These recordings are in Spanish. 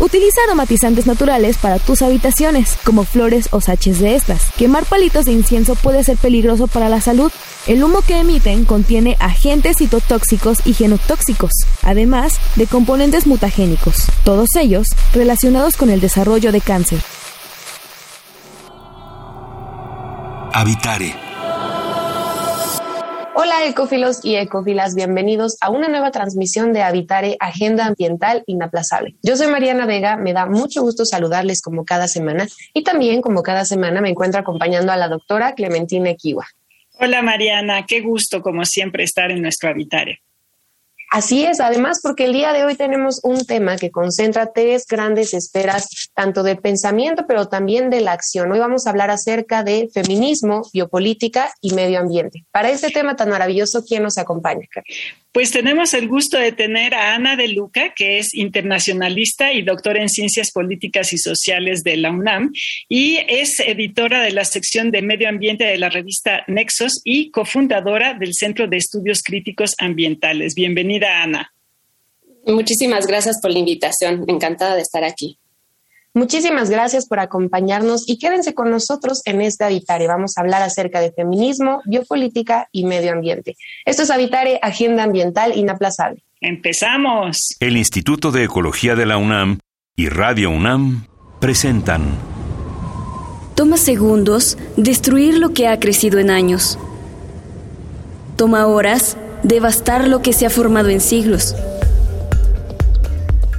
Utiliza aromatizantes naturales para tus habitaciones, como flores o saches de estas. Quemar palitos de incienso puede ser peligroso para la salud. El humo que emiten contiene agentes citotóxicos y genotóxicos, además de componentes mutagénicos, todos ellos relacionados con el desarrollo de cáncer. Habitare Hola ecofilos y ecofilas, bienvenidos a una nueva transmisión de Habitare Agenda Ambiental Inaplazable. Yo soy Mariana Vega, me da mucho gusto saludarles como cada semana y también como cada semana me encuentro acompañando a la doctora Clementina Equiwa. Hola Mariana, qué gusto como siempre estar en nuestro Habitare. Así es, además porque el día de hoy tenemos un tema que concentra tres grandes esferas, tanto de pensamiento, pero también de la acción. Hoy vamos a hablar acerca de feminismo, biopolítica y medio ambiente. Para este tema tan maravilloso, ¿quién nos acompaña? Pues tenemos el gusto de tener a Ana de Luca, que es internacionalista y doctora en Ciencias Políticas y Sociales de la UNAM y es editora de la sección de Medio Ambiente de la revista Nexos y cofundadora del Centro de Estudios Críticos Ambientales. Bienvenida, Ana. Muchísimas gracias por la invitación. Encantada de estar aquí. Muchísimas gracias por acompañarnos y quédense con nosotros en este Habitare. Vamos a hablar acerca de feminismo, biopolítica y medio ambiente. Esto es Habitare, Agenda Ambiental Inaplazable. Empezamos. El Instituto de Ecología de la UNAM y Radio UNAM presentan. Toma segundos destruir lo que ha crecido en años. Toma horas devastar lo que se ha formado en siglos.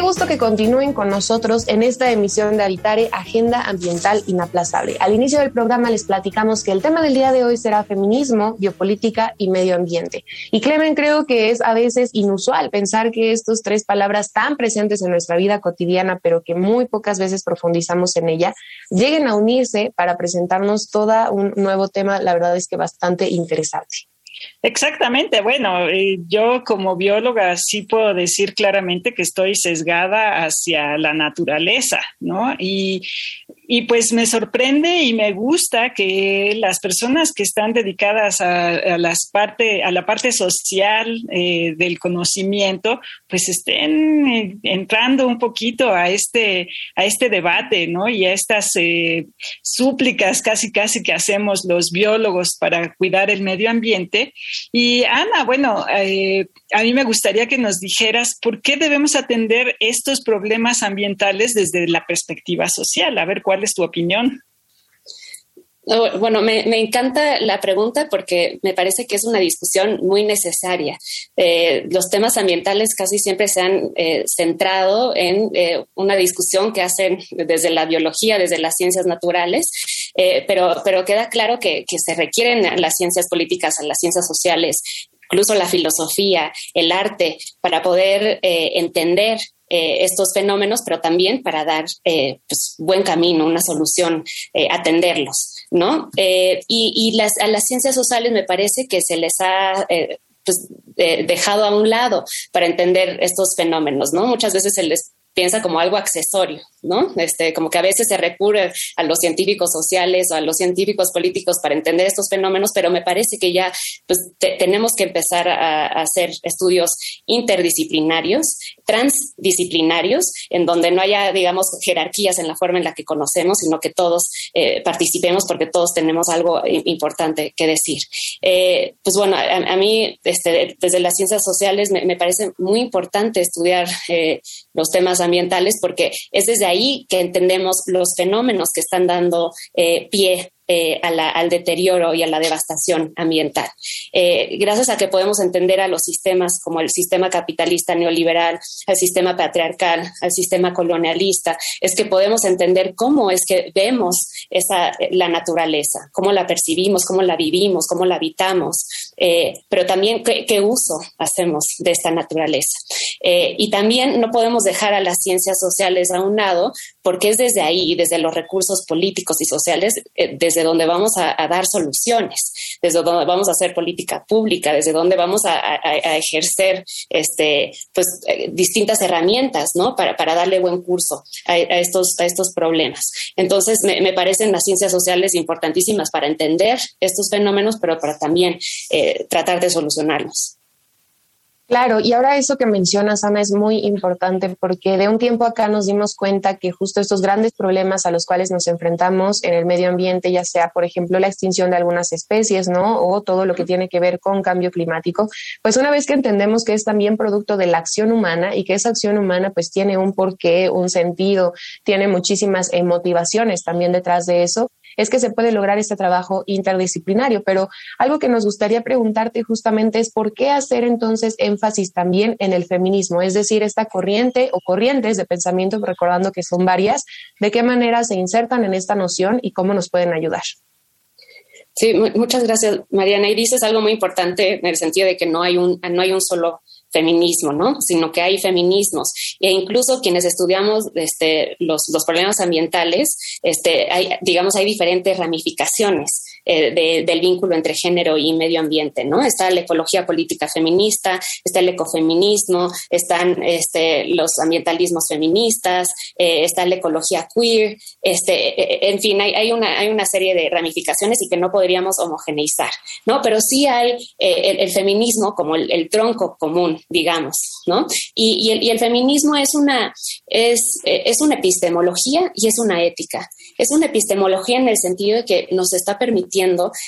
Qué gusto que continúen con nosotros en esta emisión de Habitare Agenda Ambiental Inaplazable. Al inicio del programa les platicamos que el tema del día de hoy será feminismo, biopolítica y medio ambiente. Y Clemen, creo que es a veces inusual pensar que estas tres palabras tan presentes en nuestra vida cotidiana, pero que muy pocas veces profundizamos en ella, lleguen a unirse para presentarnos todo un nuevo tema, la verdad es que bastante interesante. Exactamente. Bueno, eh, yo como bióloga sí puedo decir claramente que estoy sesgada hacia la naturaleza, ¿no? Y, y pues me sorprende y me gusta que las personas que están dedicadas a, las parte, a la parte social eh, del conocimiento, pues estén eh, entrando un poquito a este, a este debate, ¿no? Y a estas súplicas casi, casi que hacemos los biólogos para cuidar el medio ambiente. Y Ana, bueno, eh, a mí me gustaría que nos dijeras por qué debemos atender estos problemas ambientales desde la perspectiva social. A ver, ¿cuál es tu opinión? Bueno, me, encanta la pregunta porque me parece que es una discusión muy necesaria. Eh, los temas ambientales casi siempre se han eh, centrado en una discusión que hacen desde la biología, desde las ciencias naturales, eh, pero, pero queda claro que, que se requieren las ciencias políticas, las ciencias sociales, incluso la filosofía, el arte, para poder eh, entender eh, estos fenómenos, pero también para dar pues, buen camino, una solución, atenderlos, ¿no? y, y las, a las ciencias sociales me parece que se les ha pues, dejado a un lado para entender estos fenómenos, ¿no? Muchas veces se les piensa como algo accesorio, ¿no? Este, como que a veces se recurre a los científicos sociales o a los científicos políticos para entender estos fenómenos, pero me parece que ya pues, tenemos que empezar a, hacer estudios interdisciplinarios, transdisciplinarios, en donde no haya, digamos, jerarquías en la forma en la que conocemos, sino que todos eh, participemos porque todos tenemos algo importante que decir. Eh, pues bueno, a, mí, este, desde las ciencias sociales, me, parece muy importante estudiar eh, los temas ambientales porque es desde ahí que entendemos los fenómenos que están dando eh, pie eh, al deterioro y a la devastación ambiental. Eh, gracias a que podemos entender a los sistemas como el sistema capitalista neoliberal, al sistema patriarcal, al sistema colonialista, es que podemos entender cómo es que vemos esa, la naturaleza, cómo la percibimos, cómo la vivimos, cómo la habitamos, pero también qué, uso hacemos de esta naturaleza. y también no podemos dejar a las ciencias sociales a un lado, porque es desde ahí, desde los recursos políticos y sociales, desde donde vamos a, dar soluciones, desde donde vamos a hacer política pública, desde donde vamos a, ejercer este, pues, distintas herramientas ¿no? para, darle buen curso a, estos, a estos problemas. Entonces, me, me, parecen las ciencias sociales importantísimas para entender estos fenómenos, pero para también eh, tratar de solucionarlos. Claro, y ahora eso que mencionas, Ana, es muy importante porque de un tiempo acá nos dimos cuenta que justo estos grandes problemas a los cuales nos enfrentamos en el medio ambiente, ya sea, por ejemplo, la extinción de algunas especies, ¿no? O todo lo que tiene que ver con cambio climático, pues una vez que entendemos que es también producto de la acción humana y que esa acción humana pues tiene un porqué, un sentido, tiene muchísimas eh, motivaciones también detrás de eso, es que se puede lograr este trabajo interdisciplinario. Pero algo que nos gustaría preguntarte justamente es por qué hacer entonces énfasis también en el feminismo, es decir, esta corriente o corrientes de pensamiento, recordando que son varias, de qué manera se insertan en esta noción y cómo nos pueden ayudar. Sí, muchas gracias, Mariana. Y dices algo muy importante en el sentido de que no hay un, no hay un solo feminismo, ¿no? Sino que hay feminismos. E incluso quienes estudiamos este, los, los problemas ambientales, este, hay, digamos, hay diferentes ramificaciones. Eh, del vínculo entre género y medio ambiente, ¿no? Está la ecología política feminista, está el ecofeminismo, están este, los ambientalismos feministas, eh, está la ecología queer, este, e, en fin, hay, hay, una, hay una serie de ramificaciones y que no podríamos homogeneizar, ¿no? Pero sí hay eh, el, feminismo como el, tronco común, digamos, ¿no? Y, y, el, y el, feminismo es una, es, es una epistemología y es una ética. Es una epistemología en el sentido de que nos está permitiendo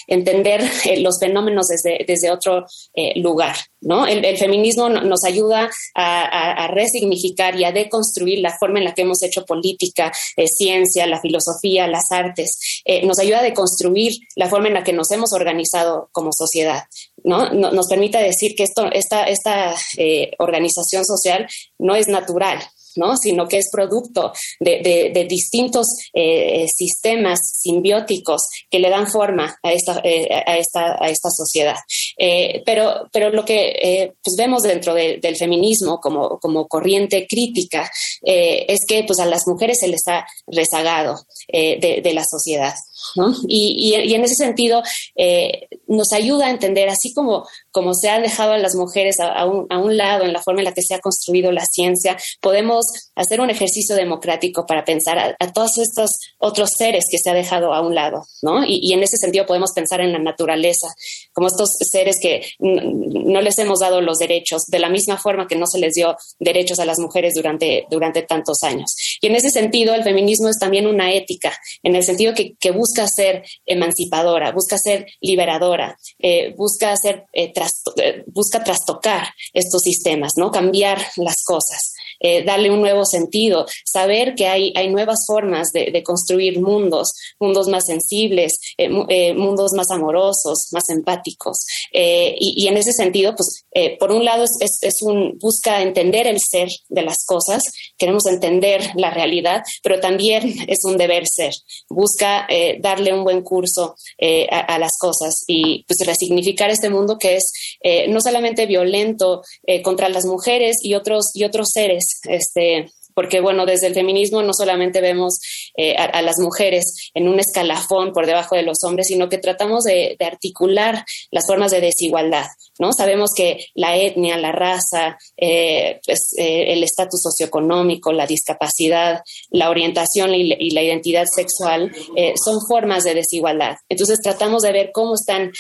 entender eh, los fenómenos desde, otro eh, lugar. El, feminismo nos ayuda a, resignificar y a deconstruir la forma en la que hemos hecho política, eh, ciencia, la filosofía, las artes. nos ayuda a deconstruir la forma en la que nos hemos organizado como sociedad. ¿no? nos permite decir que esto, esta, esta organización social no es natural, ¿no? sino que es producto de, distintos eh, sistemas simbióticos que le dan forma a esta, eh, a esta, a esta sociedad. Eh, pero, pero lo que pues vemos dentro del feminismo como, como corriente crítica es que pues, a las mujeres se les ha rezagado de, la sociedad. Y, en ese sentido nos ayuda a entender, así como, como se ha dejado a las mujeres a, un, a, un, lado en la forma en la que se ha construido la ciencia, podemos hacer un ejercicio democrático para pensar a, todos estos otros seres que se ha dejado a un lado, ¿no? Y, en ese sentido podemos pensar en la naturaleza, como estos seres que no les hemos dado los derechos, de la misma forma que no se les dio derechos a las mujeres durante, durante tantos años. Y en ese sentido, el feminismo es también una ética, en el sentido que, busca ser emancipadora, busca ser liberadora, eh, busca, ser, eh, eh, busca trastocar estos sistemas, ¿no? Cambiar las cosas. Eh, darle un nuevo sentido, saber que hay, hay nuevas formas de, construir mundos, mundos más sensibles, eh, eh, mundos más amorosos, más empáticos. Y, en ese sentido, pues, por un lado es, es, un, busca entender el ser de las cosas, queremos entender la realidad, pero también es un deber ser, busca darle un buen curso a, las cosas y pues resignificar este mundo que es no solamente violento contra las mujeres y otros, y otros seres, este, porque bueno, desde el feminismo no solamente vemos eh, a, las mujeres en un escalafón por debajo de los hombres, sino que tratamos de, articular las formas de desigualdad, ¿no? Sabemos que la etnia, la raza, eh, pues, eh, el estatus socioeconómico, la discapacidad, la orientación y, la identidad sexual son formas de desigualdad. Entonces tratamos de ver cómo están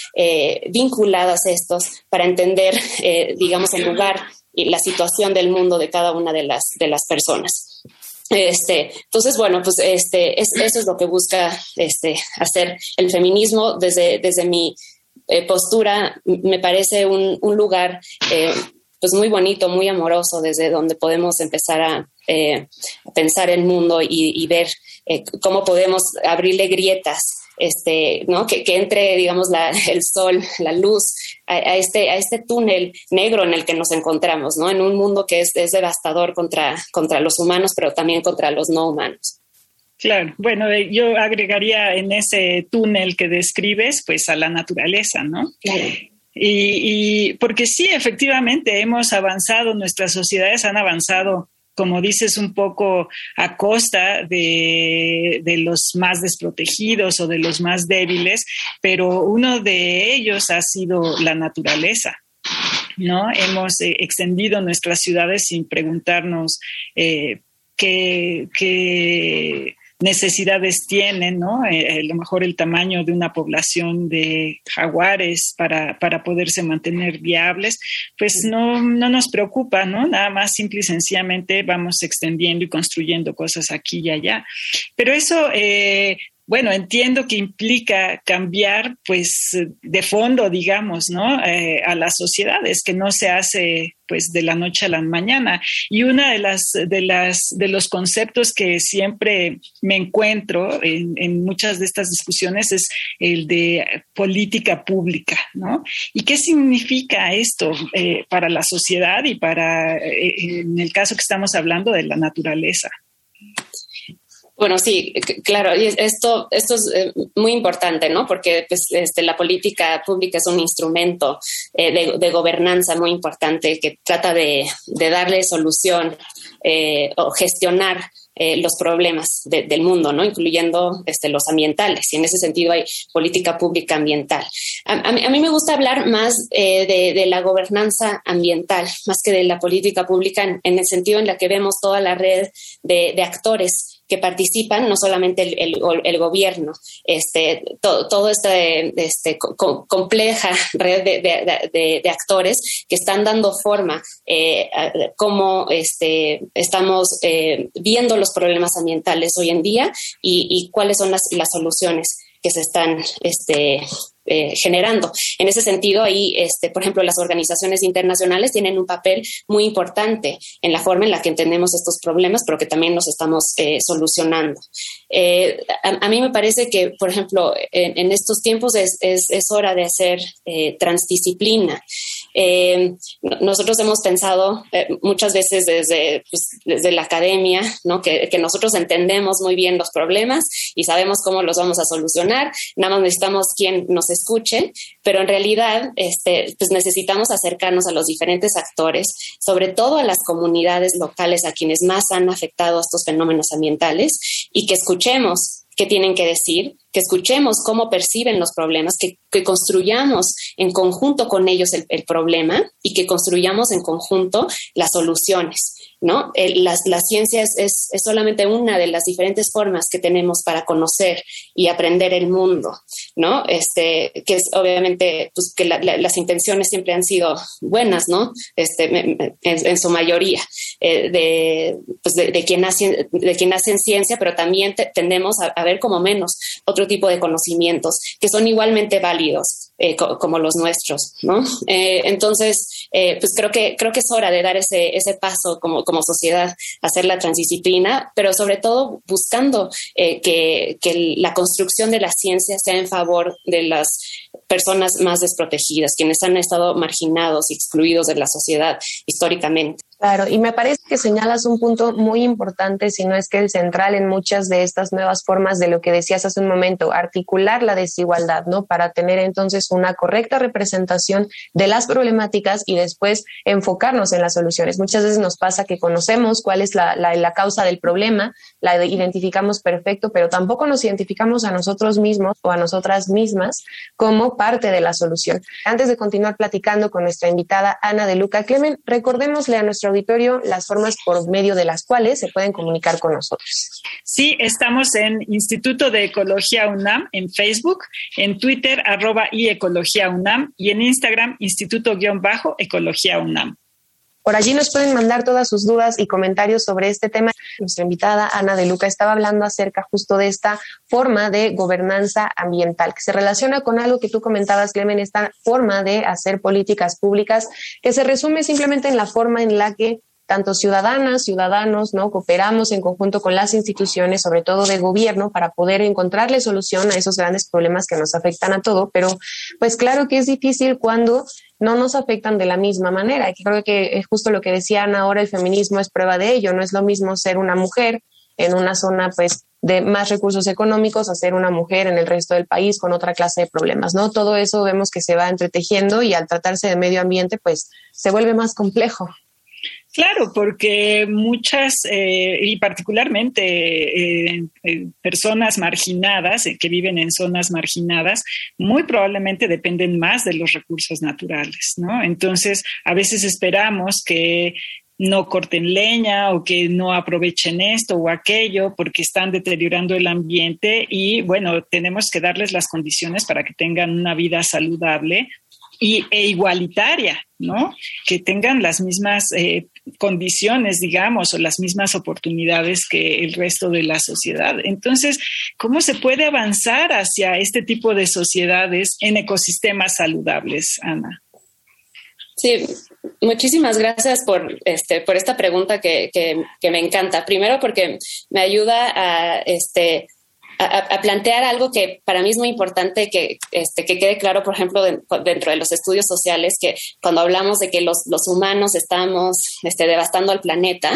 vinculadas estos para entender, digamos, en lugar y la situación del mundo de cada una de las, de las personas. Este, entonces, bueno, pues este, es, eso es lo que busca este, hacer el feminismo desde, desde mi eh, postura. Me parece un, un lugar eh, pues muy bonito, muy amoroso, desde donde podemos empezar a, eh, pensar el mundo y, y ver cómo podemos abrirle grietas este, ¿no? Que, entre, digamos, la, el sol, la luz, a, este, a este túnel negro en el que nos encontramos, ¿no? En un mundo que es, devastador contra, contra los humanos, pero también contra los no humanos. Claro, bueno, yo agregaría en ese túnel que describes, pues a la naturaleza, ¿no? Y, porque sí, efectivamente, hemos avanzado, nuestras sociedades han avanzado como dices, un poco a costa de, de, los más desprotegidos o de los más débiles, pero uno de ellos ha sido la naturaleza. ¿no? Hemos eh, extendido nuestras ciudades sin preguntarnos eh, qué, qué, necesidades tienen, ¿no? Eh, a lo mejor el tamaño de una población de jaguares para, para poderse mantener viables, pues no, no nos preocupa, ¿no? Nada más simple y sencillamente vamos extendiendo y construyendo cosas aquí y allá. Pero eso eh, bueno, entiendo que implica cambiar, pues, de fondo, digamos, ¿no? Eh, a las sociedades, que no se hace, pues, de la noche a la mañana. Y una de las, de las, de los conceptos que siempre me encuentro en, muchas de estas discusiones es el de política pública, ¿no? ¿Y qué significa esto eh, para la sociedad y para, eh, en el caso que estamos hablando, de la naturaleza? Bueno, sí, claro, y esto, esto es eh, muy importante, ¿no? Porque pues, este, la política pública es un instrumento eh, de, gobernanza muy importante que trata de, darle solución eh, o gestionar los problemas del mundo, ¿no? incluyendo este, los ambientales. Y en ese sentido hay política pública ambiental. A, mí, me gusta hablar más de, la gobernanza ambiental, más que de la política pública, en, el sentido en la que vemos toda la red de actores que participan, no solamente el, gobierno, este, todo, todo este, compleja red de, actores que están dando forma eh, cómo este, estamos eh, viendo los problemas ambientales hoy en día y, y cuáles son las, las soluciones que se están este, eh, generando. En ese sentido, ahí, este, por ejemplo, las organizaciones internacionales tienen un papel muy importante en la forma en la que entendemos estos problemas, pero que también los estamos eh, solucionando. Eh, a, mí me parece que, por ejemplo, en, estos tiempos es, es, es, hora de hacer transdisciplina. Nosotros hemos pensado muchas veces desde, pues, desde la academia, ¿no? Que, que nosotros entendemos muy bien los problemas y sabemos cómo los vamos a solucionar. Nada más necesitamos quien nos escuchen, pero en realidad este, pues necesitamos acercarnos a los diferentes actores, sobre todo a las comunidades locales a quienes más han afectado estos fenómenos ambientales y que escuchemos qué tienen que decir, que escuchemos cómo perciben los problemas, que, construyamos en conjunto con ellos el, el problema y que construyamos en conjunto las soluciones. ¿No? la, ciencia es, solamente una de las diferentes formas que tenemos para conocer y aprender el mundo, ¿no? Este, que es obviamente, pues, que las intenciones siempre han sido buenas, ¿no? Este, en, su mayoría, eh, pues, de, de, quien hace, de quien hace ciencia, pero también tendemos a, ver como menos otro tipo de conocimientos que son igualmente válidos. Eh, como los nuestros, ¿no? Eh, entonces, pues creo que creo que es hora de dar ese, ese paso como como sociedad hacer la transdisciplina, pero sobre todo buscando eh, que, que la construcción de la ciencia sea en favor de las personas más desprotegidas, quienes han estado marginados y excluidos de la sociedad históricamente. Claro, y me parece que señalas un punto muy importante, si no es que el central en muchas de estas nuevas formas de lo que decías hace un momento, articular la desigualdad, ¿no? Para tener entonces una correcta representación de las problemáticas y después enfocarnos en las soluciones. Muchas veces nos pasa que conocemos cuál es la, la, la causa del problema, la identificamos perfecto, pero tampoco nos identificamos a nosotros mismos o a nosotras mismas como parte de la solución. Antes de continuar platicando con nuestra invitada Ana de Luca Clemen, recordémosle a nuestro auditorio las formas por medio de las cuales se pueden comunicar con nosotros. Sí, estamos en Instituto de Ecología UNAM en Facebook, en Twitter arroba y Ecología UNAM y en Instagram Instituto-Ecología UNAM. Por allí nos pueden mandar todas sus dudas y comentarios sobre este tema. Nuestra invitada Ana de Luca estaba hablando acerca justo de esta forma de gobernanza ambiental que se relaciona con algo que tú comentabas, Clemen, esta forma de hacer políticas públicas que se resume simplemente en la forma en la que tanto ciudadanas, ciudadanos, ¿no? Cooperamos en conjunto con las instituciones, sobre todo de gobierno, para poder encontrarle solución a esos grandes problemas que nos afectan a todo, pero pues claro que es difícil cuando no nos afectan de la misma manera. Y creo que es justo lo que decían ahora, el feminismo es prueba de ello. No es lo mismo ser una mujer en una zona pues de más recursos económicos a ser una mujer en el resto del país con otra clase de problemas, ¿no? Todo eso vemos que se va entretejiendo y al tratarse de medio ambiente, pues se vuelve más complejo. Claro, porque muchas, eh, y particularmente eh, eh, personas marginadas, que viven en zonas marginadas, muy probablemente dependen más de los recursos naturales, ¿no? Entonces, a veces esperamos que no corten leña o que no aprovechen esto o aquello porque están deteriorando el ambiente y bueno, tenemos que darles las condiciones para que tengan una vida saludable y, e igualitaria, ¿no? Que tengan las mismas eh, condiciones, digamos, o las mismas oportunidades que el resto de la sociedad. Entonces, ¿cómo se puede avanzar hacia este tipo de sociedades en ecosistemas saludables, Ana? Sí, muchísimas gracias por, este, por esta pregunta que, que, me encanta. Primero porque me ayuda a, este, a, plantear algo que para mí es muy importante que, este, que quede claro, por ejemplo, dentro de los estudios sociales, que cuando hablamos de que los, los humanos estamos este, devastando al planeta,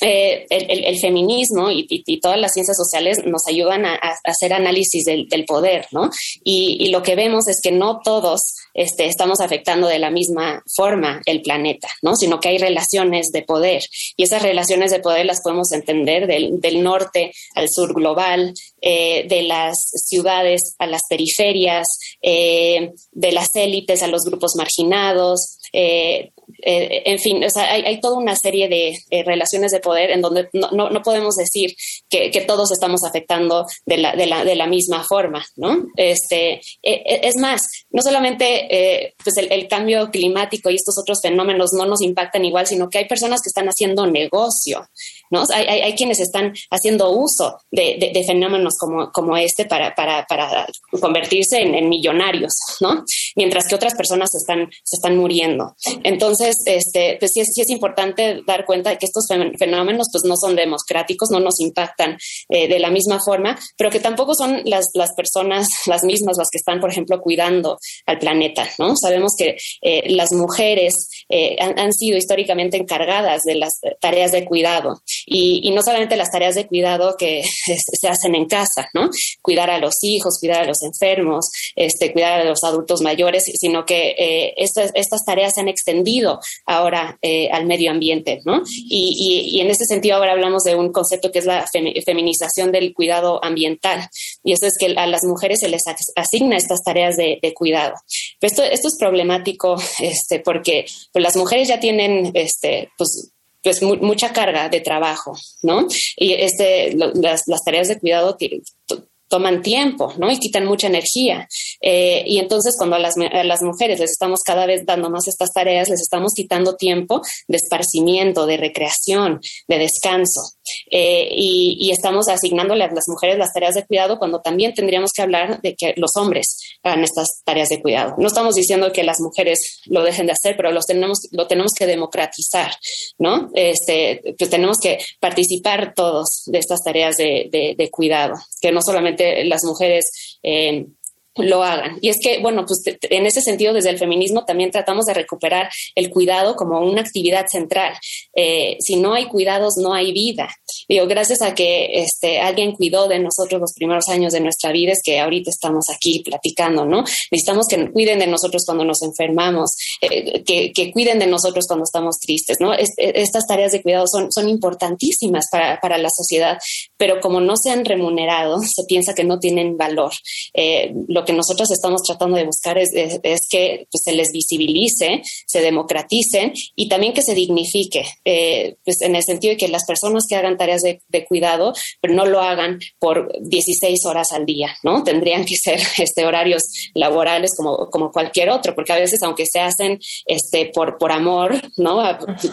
eh, el, feminismo y, todas las ciencias sociales nos ayudan a, hacer análisis del, poder, ¿no? Y, lo que vemos es que no todos este, estamos afectando de la misma forma el planeta, ¿no? Sino que hay relaciones de poder y esas relaciones de poder las podemos entender del, norte al sur global, eh, de las ciudades a las periferias, eh, de las élites a los grupos marginados, eh, eh, en fin, o sea, hay, toda una serie de relaciones de poder en donde no, no, podemos decir que, todos estamos afectando de la, de la, de la misma forma, ¿no? Este, es más, no solamente pues el, cambio climático y estos otros fenómenos no nos impactan igual, sino que hay personas que están haciendo negocio, Hay, quienes están haciendo uso de, fenómenos como, este para, convertirse en, millonarios. Mientras que otras personas se están, muriendo. Entonces, este, pues sí es, importante dar cuenta de que estos fenómenos pues no son democráticos, no nos impactan eh, de la misma forma, pero que tampoco son las, personas las mismas las que están, por ejemplo, cuidando al planeta. Sabemos que eh, las mujeres eh, han, sido históricamente encargadas de las tareas de cuidado y, y no solamente las tareas de cuidado que se hacen en casa, ¿no? Cuidar a los hijos, cuidar a los enfermos, este, cuidar a los adultos mayores, sino que estas, estas tareas se han extendido ahora eh, al medio ambiente, ¿no? Y, en ese sentido ahora hablamos de un concepto que es la feminización del cuidado ambiental. Y eso es que a las mujeres se les asigna estas tareas de, cuidado. esto, esto es problemático este, porque pues, las mujeres ya tienen este, pues, pues mucha carga de trabajo, ¿no? Y este, las, las tareas de cuidado toman tiempo, ¿no? Y quitan mucha energía. Eh, y entonces cuando a las, las, mujeres les estamos cada vez dando más estas tareas, les estamos quitando tiempo de esparcimiento, de recreación, de descanso. Eh, y, estamos asignándole a las mujeres las tareas de cuidado cuando también tendríamos que hablar de que los hombres hagan estas tareas de cuidado. No estamos diciendo que las mujeres lo dejen de hacer, pero los tenemos, lo tenemos que democratizar, ¿no? Este, pues tenemos que participar todos de estas tareas de, cuidado, que no solamente las mujeres eh, lo hagan. Y es que, bueno, pues en ese sentido, desde el feminismo también tratamos de recuperar el cuidado como una actividad central. Eh, si no hay cuidados, no hay vida. Digo, gracias a que este, alguien cuidó de nosotros los primeros años de nuestra vida, es que ahorita estamos aquí platicando, ¿no? Necesitamos que cuiden de nosotros cuando nos enfermamos, eh, que, que, cuiden de nosotros cuando estamos tristes, ¿no? estas tareas de cuidado son, son importantísimas para, para, la sociedad, pero como no se han remunerado, se piensa que no tienen valor. Eh, lo que nosotros estamos tratando de buscar es, que pues, se les visibilice, se democratice y también que se dignifique, eh, pues en el sentido de que las personas que hagan tareas de, cuidado, pero no lo hagan por 16 horas al día, ¿no? Tendrían que ser este, horarios laborales como, como cualquier otro, porque a veces aunque se hacen este, por, por amor, ¿no?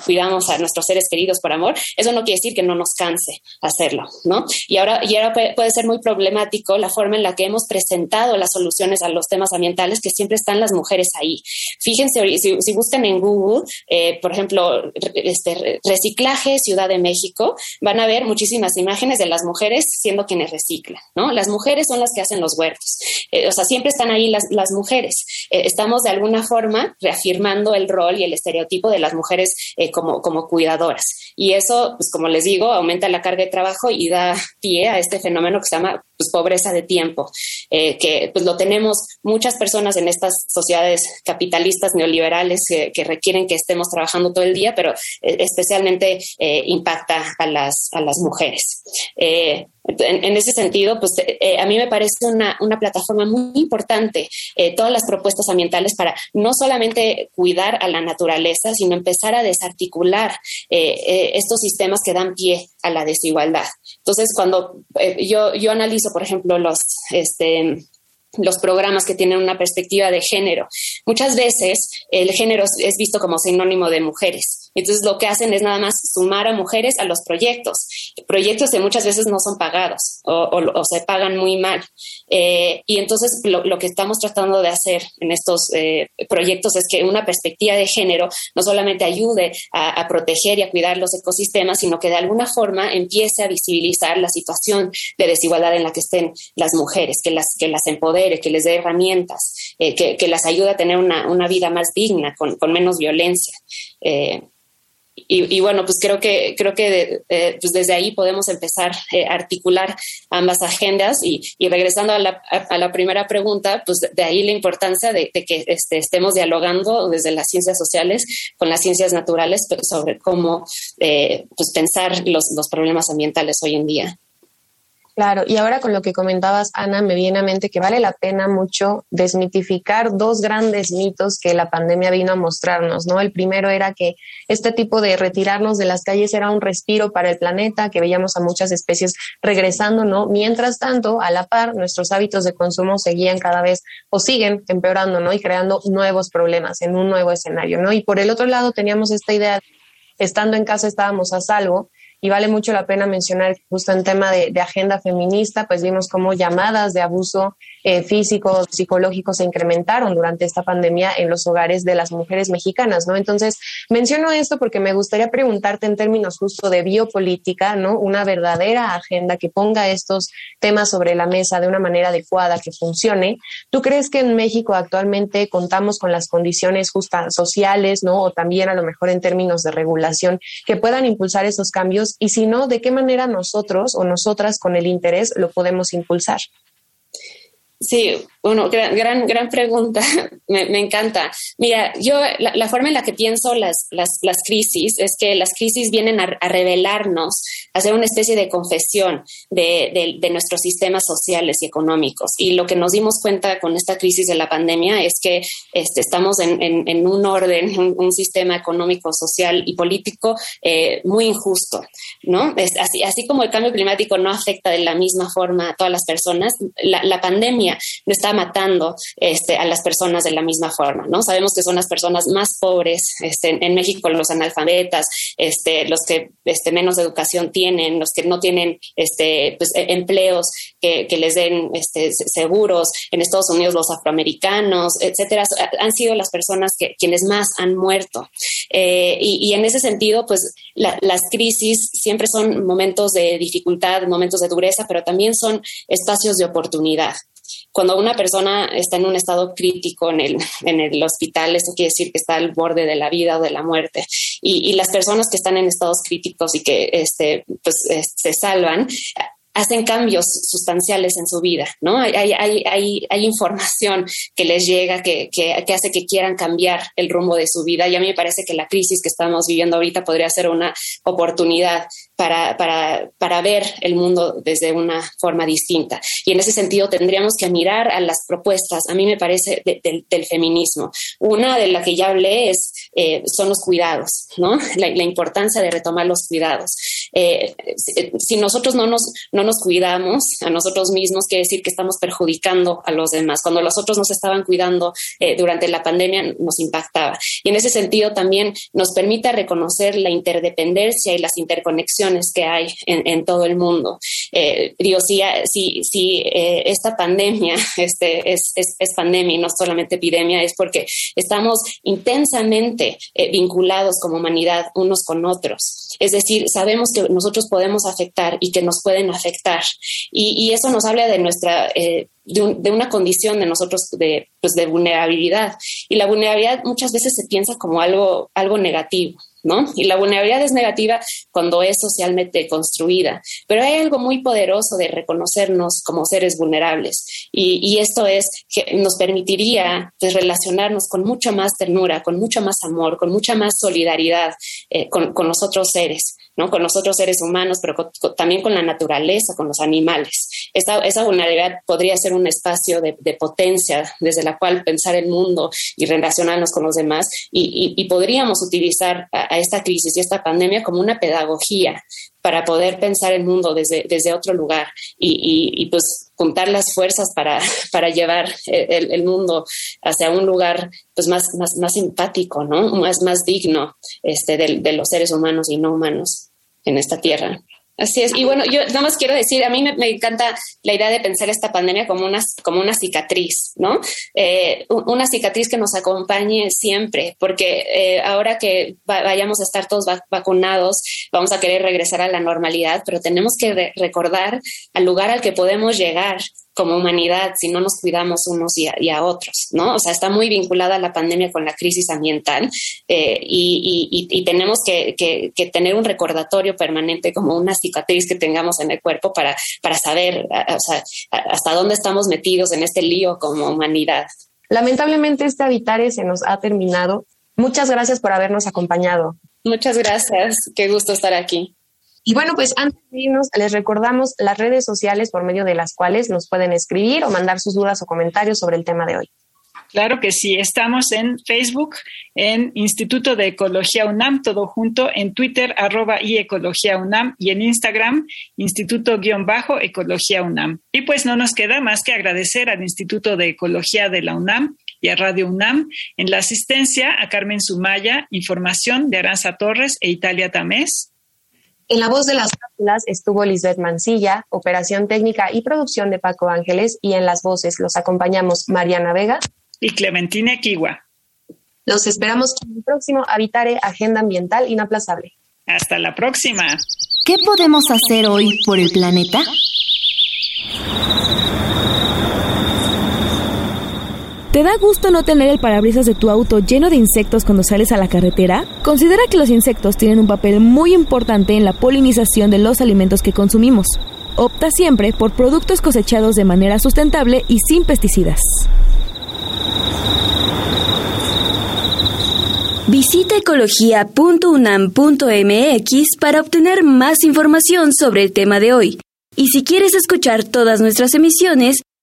Cuidamos a nuestros seres queridos por amor, eso no quiere decir que no nos canse hacerlo, ¿no? Y ahora, y ahora puede ser muy problemático la forma en la que hemos presentado la soluciones a los temas ambientales que siempre están las mujeres ahí. Fíjense, si, buscan en Google, eh, por ejemplo, este, reciclaje Ciudad de México, van a ver muchísimas imágenes de las mujeres siendo quienes reciclan, ¿no? Las mujeres son las que hacen los huertos. Eh, o sea, siempre están ahí las, las mujeres. Eh, estamos de alguna forma reafirmando el rol y el estereotipo de las mujeres como, como cuidadoras. Y eso, pues como les digo, aumenta la carga de trabajo y da pie a este fenómeno que se llama pues, pobreza de tiempo, eh, que pues lo tenemos muchas personas en estas sociedades capitalistas neoliberales que requieren que estemos trabajando todo el día, pero eh, especialmente eh, impacta a las, a las mujeres. En, ese sentido, pues a mí me parece una, una plataforma muy importante todas las propuestas ambientales para no solamente cuidar a la naturaleza, sino empezar a desarticular estos sistemas que dan pie a la desigualdad. Entonces, cuando yo, yo analizo por ejemplo, los, este, los programas que tienen una perspectiva de género. Muchas veces el género es visto como sinónimo de mujeres. Entonces lo que hacen es nada más sumar a mujeres a los proyectos, proyectos que muchas veces no son pagados o, se pagan muy mal. Eh, y entonces lo, que estamos tratando de hacer en estos eh, proyectos es que una perspectiva de género no solamente ayude a, proteger y a cuidar los ecosistemas, sino que de alguna forma empiece a visibilizar la situación de desigualdad en la que estén las mujeres, que las, que las empodere, que les dé herramientas, eh, que, las ayude a tener una, vida más digna, con, menos violencia. Y, bueno, pues creo que, creo que eh, pues desde ahí podemos empezar eh, a articular ambas agendas y, regresando a la, a, la, primera pregunta, pues de ahí la importancia de, que este, estemos dialogando desde las ciencias sociales con las ciencias naturales sobre cómo eh, pues pensar los, los problemas ambientales hoy en día. Claro, y ahora con lo que comentabas, Ana, me viene a mente que vale la pena mucho desmitificar dos grandes mitos que la pandemia vino a mostrarnos, ¿no? El primero era que este tipo de retirarnos de las calles era un respiro para el planeta, que veíamos a muchas especies regresando, ¿no? Mientras tanto, a la par, nuestros hábitos de consumo seguían cada vez o siguen empeorando, ¿no? Y creando nuevos problemas en un nuevo escenario, ¿no? Y por el otro lado teníamos esta idea, estando en casa estábamos a salvo, y vale mucho la pena mencionar justo en tema de, agenda feminista, pues vimos cómo llamadas de abuso eh, físico, psicológico se incrementaron durante esta pandemia en los hogares de las mujeres mexicanas, ¿no? Entonces, menciono esto porque me gustaría preguntarte en términos justo de biopolítica, ¿no? Una verdadera agenda que ponga estos temas sobre la mesa de una manera adecuada, que funcione. ¿Tú crees que en México actualmente contamos con las condiciones justas sociales, ¿no? O también a lo mejor en términos de regulación que puedan impulsar esos cambios y si no, ¿de qué manera nosotros o nosotras con el interés lo podemos impulsar? Sí, bueno, gran, gran, gran pregunta, me, me, encanta. Mira, yo la, forma en la que pienso las, las, las crisis es que las crisis vienen a, revelarnos, a hacer una especie de confesión de, de, de, nuestros sistemas sociales y económicos. Y lo que nos dimos cuenta con esta crisis de la pandemia es que este, estamos en, en, en, un orden, un, un, sistema económico, social y político eh, muy injusto, ¿no? Es así, así como el cambio climático no afecta de la misma forma a todas las personas, la, la pandemia no está matando este, a las personas de la misma forma, ¿no? Sabemos que son las personas más pobres este, en México, los analfabetas, este, los que menos educación tienen, los que no tienen pues, e, empleos que, les den seguros, en Estados Unidos los afroamericanos, etcétera, han sido las personas quienes más han muerto. Eh, y, en ese sentido, pues las crisis siempre son momentos de dificultad, momentos de dureza, pero también son espacios de oportunidad. Cuando una persona está en un estado crítico en el, en el hospital, eso quiere decir que está al borde de la vida o de la muerte. Y, y las personas que están en estados críticos y que este, pues, se salvan, hacen cambios sustanciales en su vida, ¿no? Hay, hay, hay, información que les llega que, que, hace que quieran cambiar el rumbo de su vida y a mí me parece que la crisis que estamos viviendo ahorita podría ser una oportunidad para, para, para ver el mundo desde una forma distinta. Y en ese sentido tendríamos que mirar a las propuestas, a mí me parece, del feminismo. Una de la que ya hablé es, eh, son los cuidados, ¿no? La, importancia de retomar los cuidados. Eh, si, nosotros no nos, no nos cuidamos a nosotros mismos, quiere decir que estamos perjudicando a los demás. Cuando los otros nos estaban cuidando eh, durante la pandemia, nos impactaba. Y en ese sentido también nos permite reconocer la interdependencia y las interconexiones que hay en, todo el mundo. Eh, digo, si, si, si esta pandemia este, es, es, es, pandemia y no solamente epidemia, es porque estamos intensamente vinculados como humanidad unos con otros. Es decir, sabemos que nosotros podemos afectar y que nos pueden afectar. Y, eso nos habla de nuestra, eh, de, una condición de nosotros de, pues, de vulnerabilidad. Y la vulnerabilidad muchas veces se piensa como algo, algo negativo. ¿No? Y la vulnerabilidad es negativa cuando es socialmente construida, pero hay algo muy poderoso de reconocernos como seres vulnerables y, esto es que nos permitiría pues, relacionarnos con mucha más ternura, con mucho más amor, con mucha más solidaridad eh, con, con los otros seres. ¿no? con los otros seres humanos, pero también con la naturaleza, con los animales. Esa, esa vulnerabilidad podría ser un espacio de, potencia desde la cual pensar el mundo y relacionarnos con los demás y, podríamos utilizar a, esta crisis y esta pandemia como una pedagogía para poder pensar el mundo desde, desde otro lugar y, pues juntar las fuerzas para, para llevar el, mundo hacia un lugar pues más, más, más simpático, ¿no? Más, más digno este, de, de los seres humanos y no humanos en esta tierra. Así es. Y bueno, yo nada más quiero decir, a mí me, encanta la idea de pensar esta pandemia como una, como una cicatriz, ¿no? Eh, una cicatriz que nos acompañe siempre, porque eh, ahora que vayamos a estar todos vacunados, vamos a querer regresar a la normalidad, pero tenemos que recordar al lugar al que podemos llegar como humanidad si no nos cuidamos unos y a, otros, ¿no? O sea, está muy vinculada la pandemia con la crisis ambiental eh, y, tenemos que, tener un recordatorio permanente como una cicatriz que tengamos en el cuerpo para, para saber hasta dónde estamos metidos en este lío como humanidad. Lamentablemente este Habitare se nos ha terminado. Muchas gracias por habernos acompañado. Muchas gracias, qué gusto estar aquí. Y bueno, pues antes de irnos, les recordamos las redes sociales por medio de las cuales nos pueden escribir o mandar sus dudas o comentarios sobre el tema de hoy. Claro que sí, estamos en Facebook, en Instituto de Ecología UNAM, todo junto, en Twitter, arroba y Ecología UNAM, y en Instagram, Instituto-Ecología UNAM. Y pues no nos queda más que agradecer al Instituto de Ecología de la UNAM y a Radio UNAM en la asistencia a Carmen Sumaya, información de Aranza Torres e Italia Tamés, en la voz de las cápsulas estuvo Lisbeth Mancilla, operación técnica y producción de Paco Ángeles, y en las voces los acompañamos Mariana Vega y Clementina Kiwa. Los esperamos en el próximo Habitare Agenda Ambiental Inaplazable. Hasta la próxima. ¿Qué podemos hacer hoy por el planeta? ¿Te da gusto no tener el parabrisas de tu auto lleno de insectos cuando sales a la carretera? Considera que los insectos tienen un papel muy importante en la polinización de los alimentos que consumimos. Opta siempre por productos cosechados de manera sustentable y sin pesticidas. Visita ecología.unam.mx para obtener más información sobre el tema de hoy. Y si quieres escuchar todas nuestras emisiones,